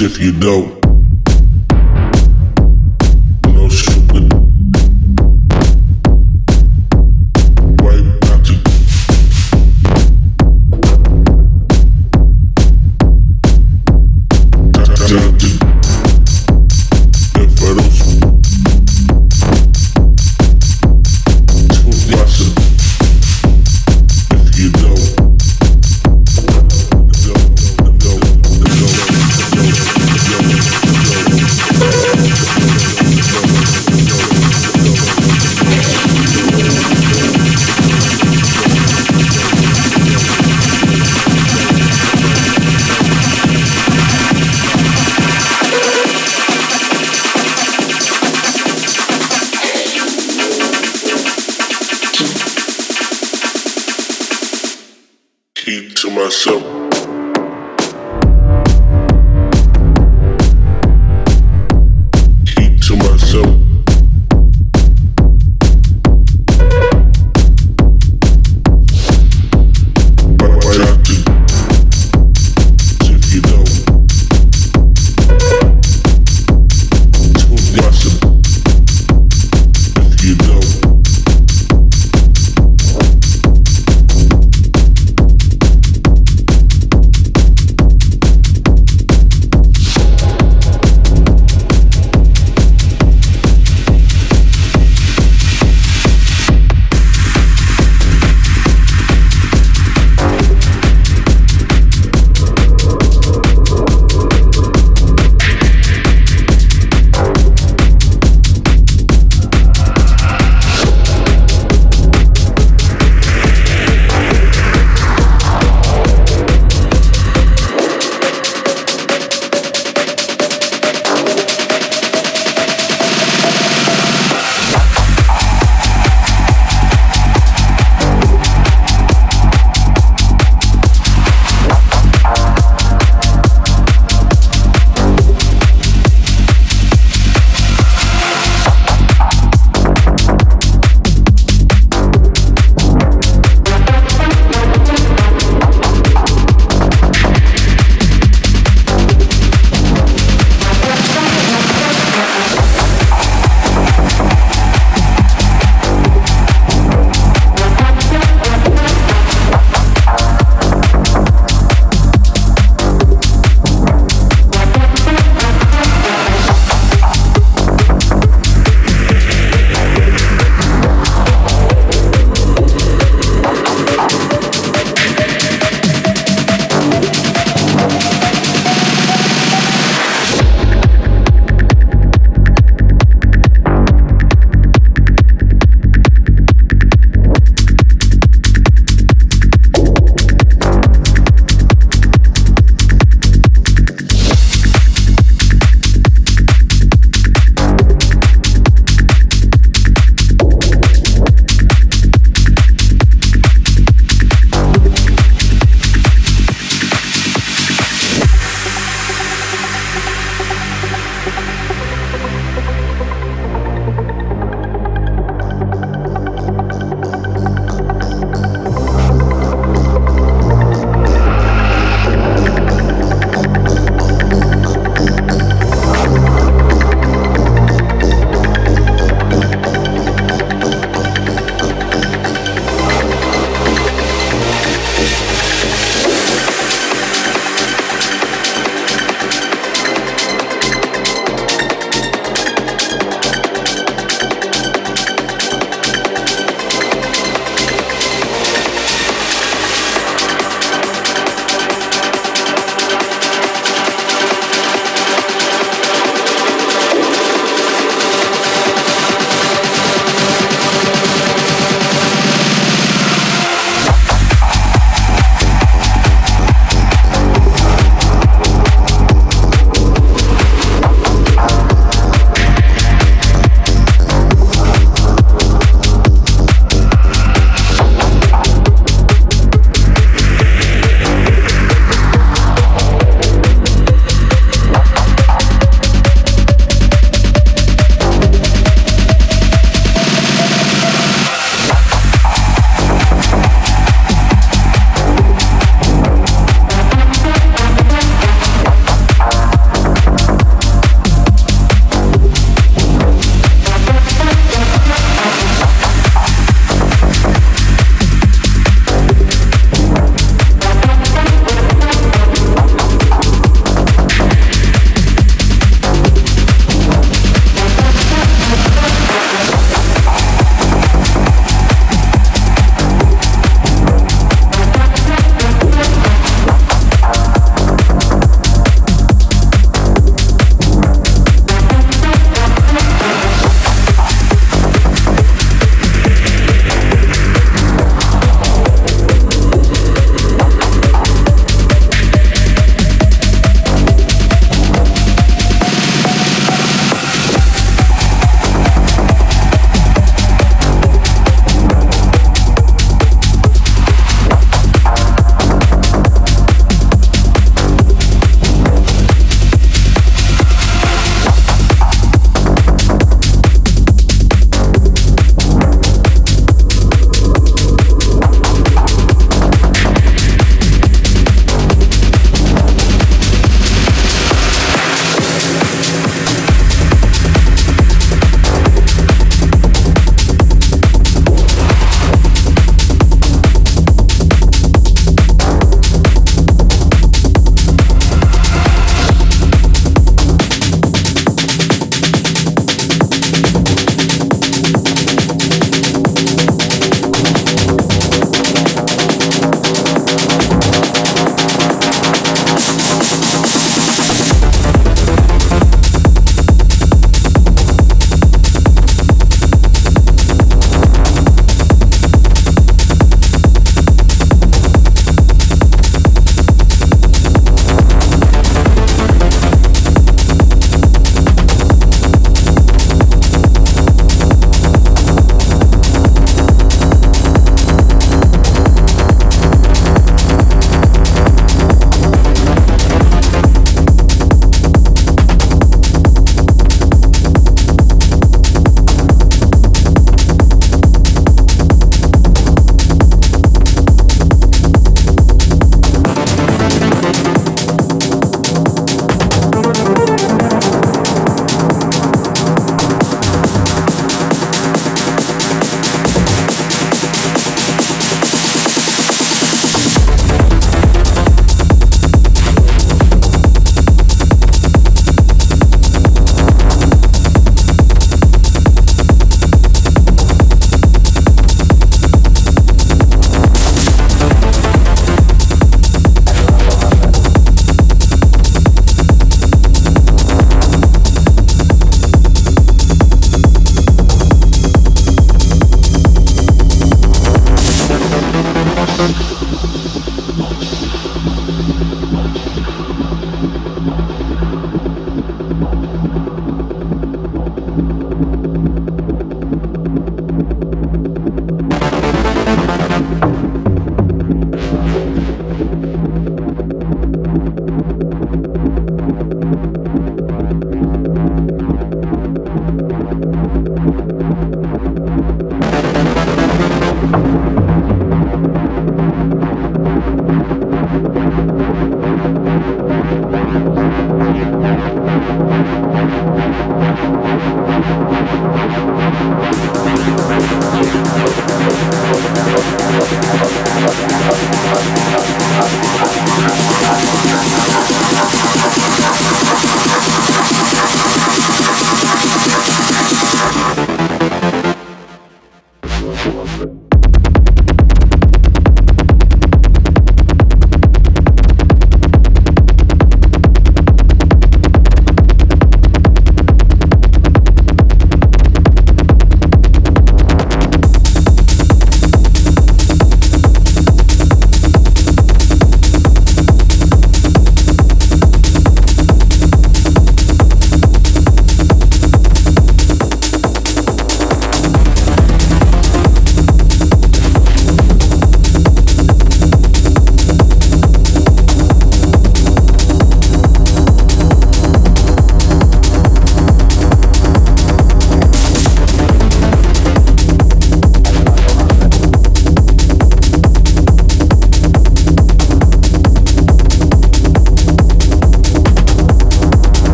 If you don't, sugar. Keep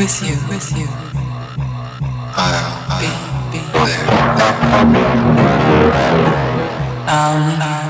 with you, with you. I'll be, be there. I'll, I'll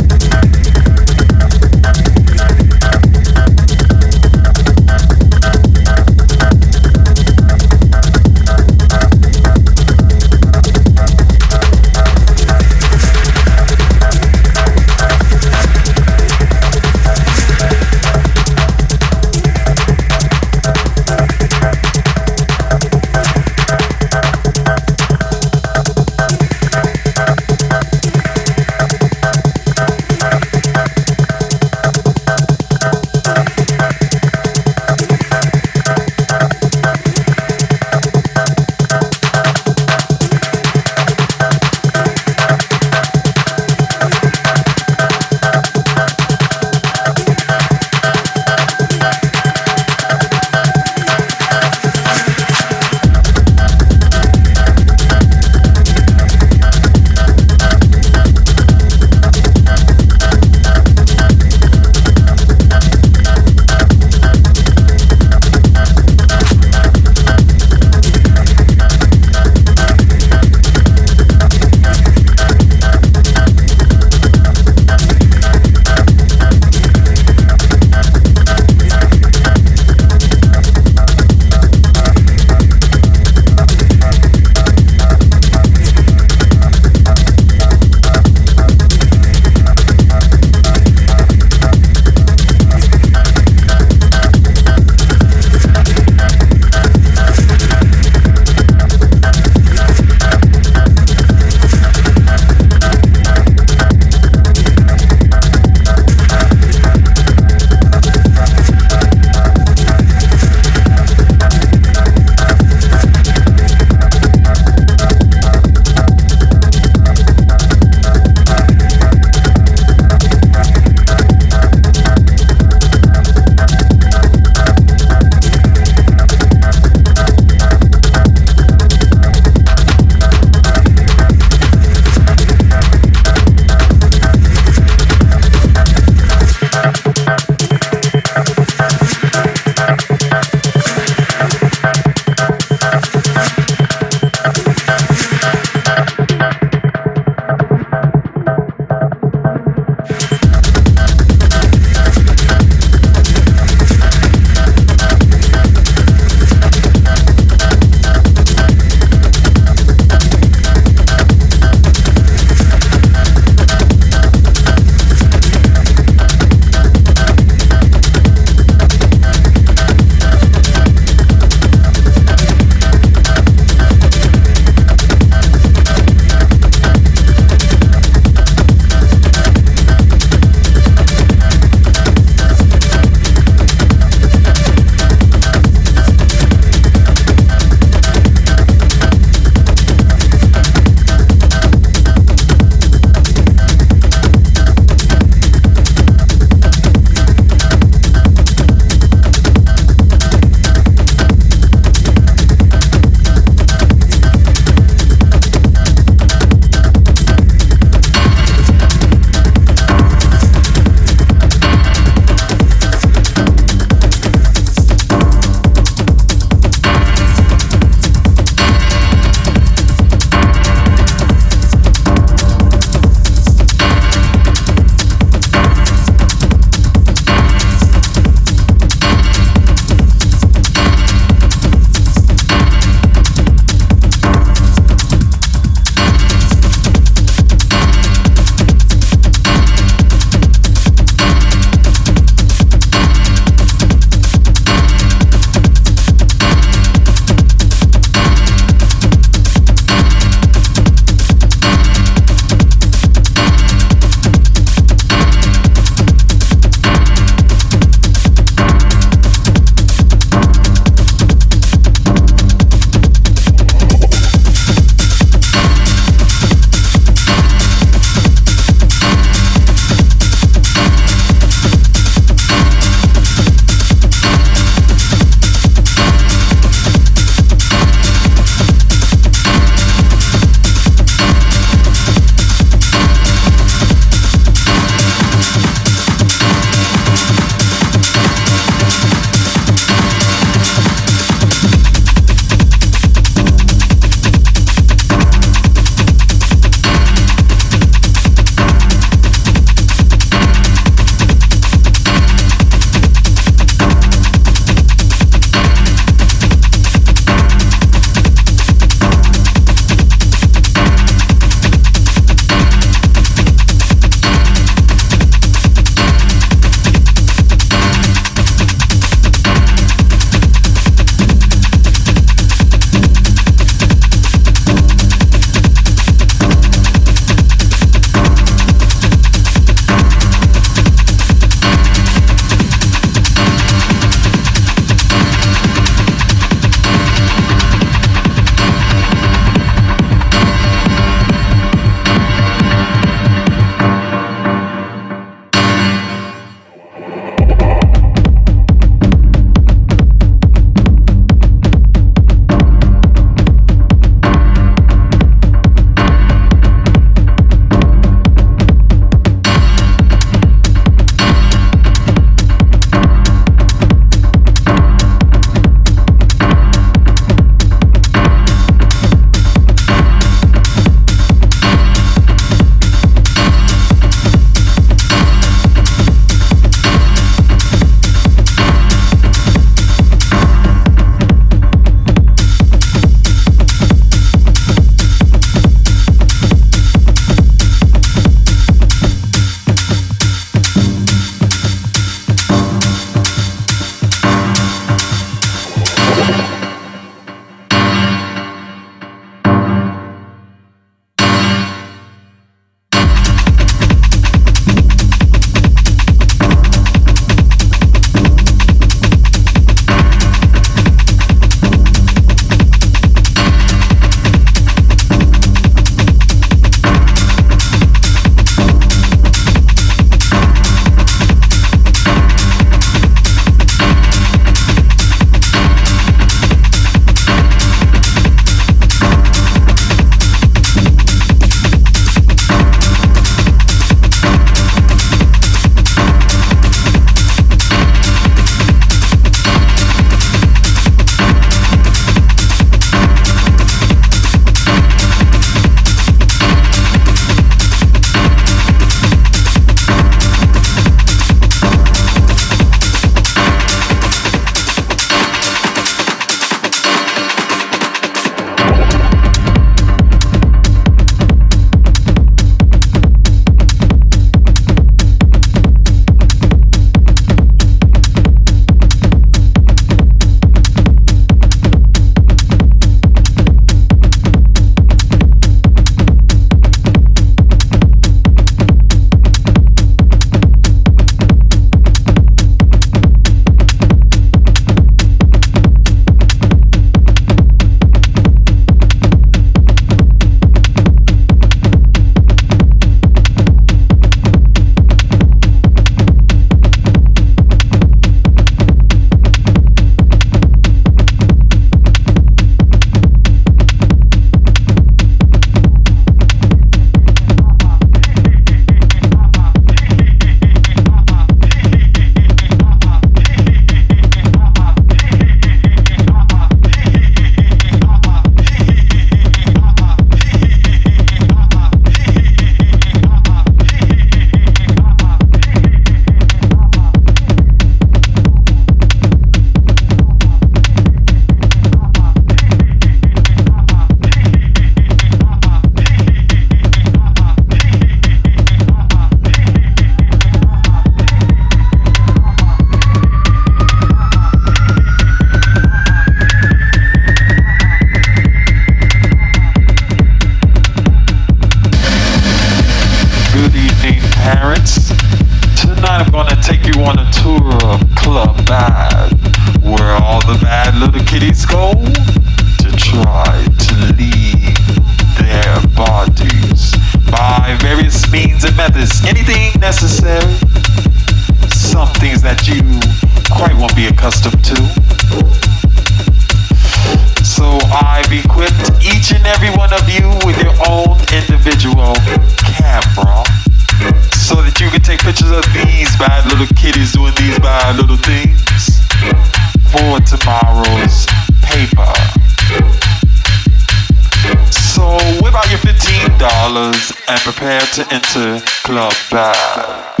Club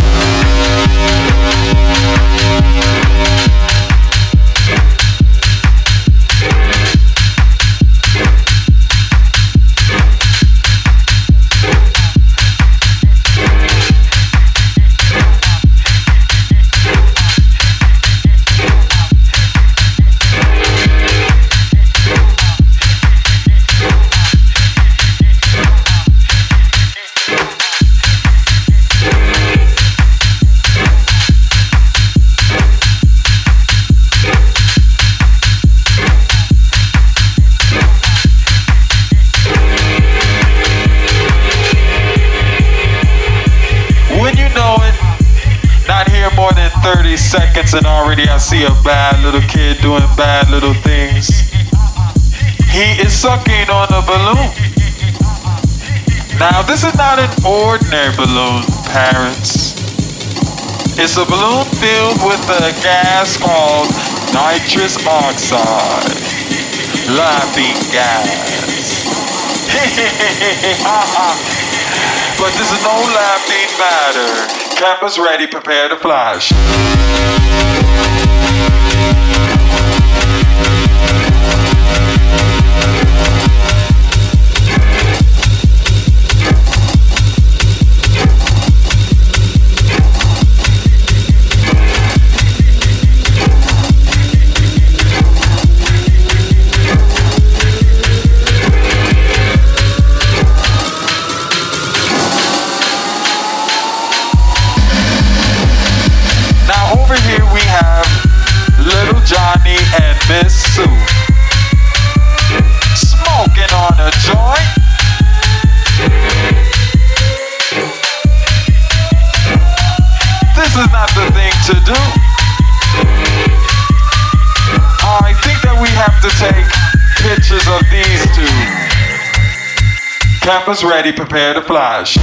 a bad little kid doing bad little things. He is sucking on a balloon. Now, this is not an ordinary balloon, parents. It's a balloon filled with a gas called nitrous oxide. Laughing gas. But this is no laughing matter. Campus ready, prepare to flash. Miss Sue. Smoking on a joint. This is not the thing to do. I think that we have to take pictures of these two. Campus ready, prepare to flash.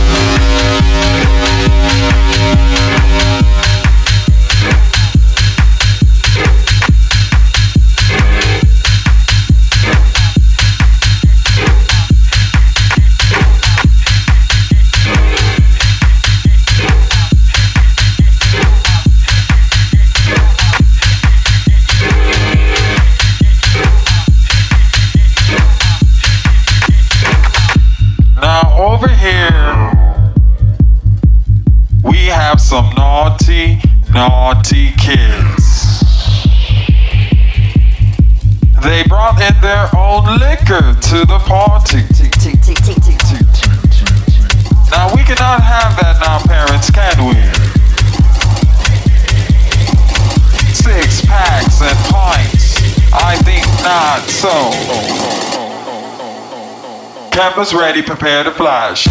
Campus ready, prepare to flash.